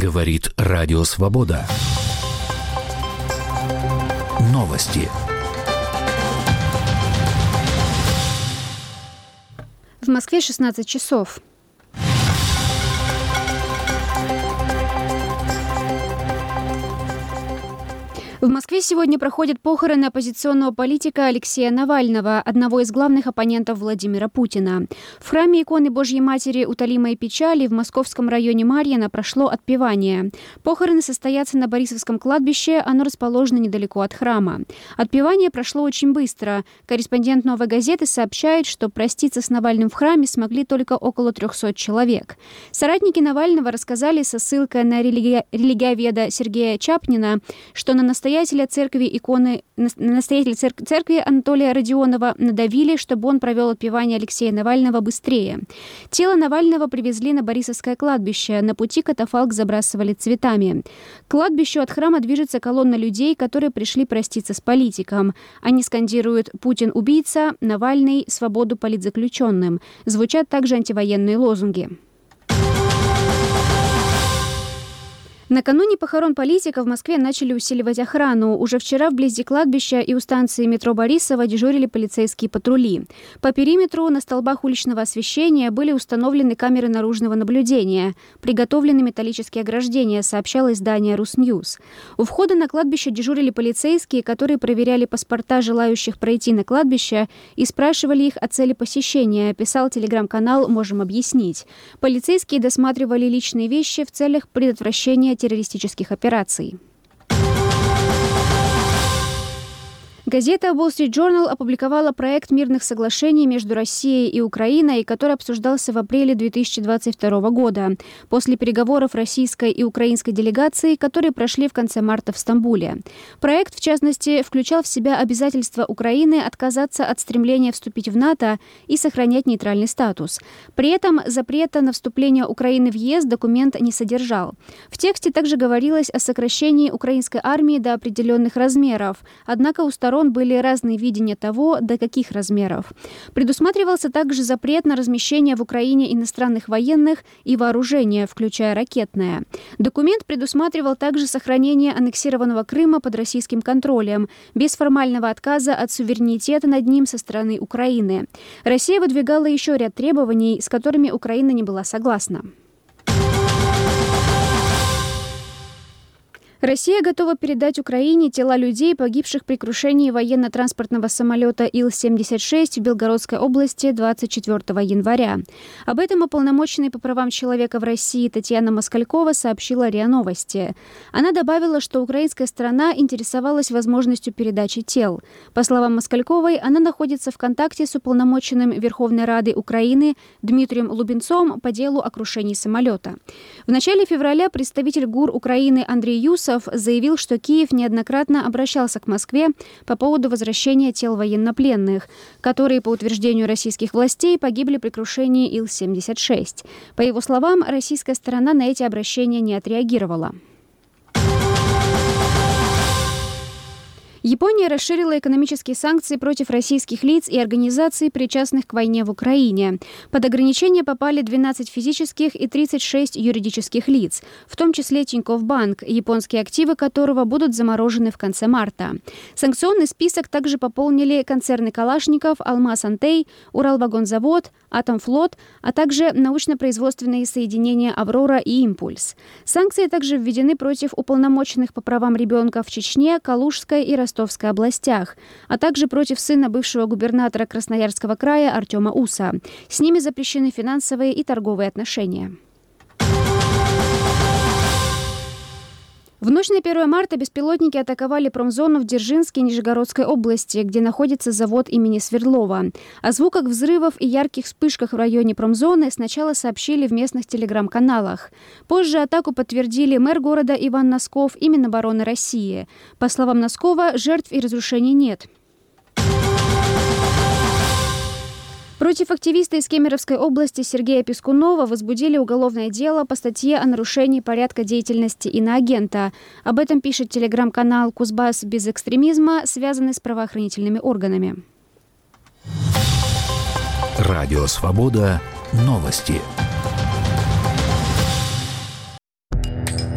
Говорит Радио Свобода. Новости. В Москве 16 часов. В Москве сегодня проходят похороны оппозиционного политика Алексея Навального, одного из главных оппонентов Владимира Путина. В храме иконы Божьей Матери Утолимой печали в московском районе Марьино прошло отпевание. Похороны состоятся на Борисовском кладбище, оно расположено недалеко от храма. Отпевание прошло очень быстро. Корреспондент «Новой газеты» сообщает, что проститься с Навальным в храме смогли только около 300 человек. Соратники Навального рассказали со ссылкой на религи... религиоведа Сергея Чапнина, что на настоящее настоятеля церкви иконы, настоятеля церкви Анатолия Родионова надавили, чтобы он провел отпевание Алексея Навального быстрее. Тело Навального привезли на Борисовское кладбище. На пути катафалк забрасывали цветами. К кладбищу от храма движется колонна людей, которые пришли проститься с политиком. Они скандируют «Путин – убийца», «Навальный – свободу политзаключенным». Звучат также антивоенные лозунги. Накануне похорон политика в Москве начали усиливать охрану. Уже вчера вблизи кладбища и у станции метро Борисова дежурили полицейские патрули. По периметру на столбах уличного освещения были установлены камеры наружного наблюдения. Приготовлены металлические ограждения, сообщало издание «Русньюз». У входа на кладбище дежурили полицейские, которые проверяли паспорта желающих пройти на кладбище и спрашивали их о цели посещения, писал телеграм-канал «Можем объяснить». Полицейские досматривали личные вещи в целях предотвращения террористических операций. Газета Wall Street Journal опубликовала проект мирных соглашений между Россией и Украиной, который обсуждался в апреле 2022 года, после переговоров российской и украинской делегации, которые прошли в конце марта в Стамбуле. Проект, в частности, включал в себя обязательство Украины отказаться от стремления вступить в НАТО и сохранять нейтральный статус. При этом запрета на вступление Украины в ЕС документ не содержал. В тексте также говорилось о сокращении украинской армии до определенных размеров, однако у сторон сторон были разные видения того, до каких размеров. Предусматривался также запрет на размещение в Украине иностранных военных и вооружения, включая ракетное. Документ предусматривал также сохранение аннексированного Крыма под российским контролем, без формального отказа от суверенитета над ним со стороны Украины. Россия выдвигала еще ряд требований, с которыми Украина не была согласна. Россия готова передать Украине тела людей, погибших при крушении военно-транспортного самолета Ил-76 в Белгородской области 24 января. Об этом уполномоченный по правам человека в России Татьяна Москалькова сообщила РИА Новости. Она добавила, что украинская сторона интересовалась возможностью передачи тел. По словам Москальковой, она находится в контакте с уполномоченным Верховной Рады Украины Дмитрием Лубенцом по делу о крушении самолета. В начале февраля представитель ГУР Украины Андрей Юсов Усов заявил, что Киев неоднократно обращался к Москве по поводу возвращения тел военнопленных, которые, по утверждению российских властей, погибли при крушении Ил-76. По его словам, российская сторона на эти обращения не отреагировала. Япония расширила экономические санкции против российских лиц и организаций, причастных к войне в Украине. Под ограничения попали 12 физических и 36 юридических лиц, в том числе Тинькофф Банк, японские активы которого будут заморожены в конце марта. Санкционный список также пополнили концерны Калашников, Алмаз Антей, Уралвагонзавод, Атомфлот, а также научно-производственные соединения «Аврора» и «Импульс». Санкции также введены против уполномоченных по правам ребенка в Чечне, Калужской и Ростовской областях, а также против сына бывшего губернатора Красноярского края Артема Уса. С ними запрещены финансовые и торговые отношения. В ночь на 1 марта беспилотники атаковали промзону в Дзержинске Нижегородской области, где находится завод имени Свердлова. О звуках взрывов и ярких вспышках в районе промзоны сначала сообщили в местных телеграм-каналах. Позже атаку подтвердили мэр города Иван Носков и Минобороны России. По словам Носкова, жертв и разрушений нет. Против активиста из Кемеровской области Сергея Пескунова возбудили уголовное дело по статье о нарушении порядка деятельности иноагента. Об этом пишет телеграм-канал «Кузбасс без экстремизма», связанный с правоохранительными органами. Радио «Свобода». Новости.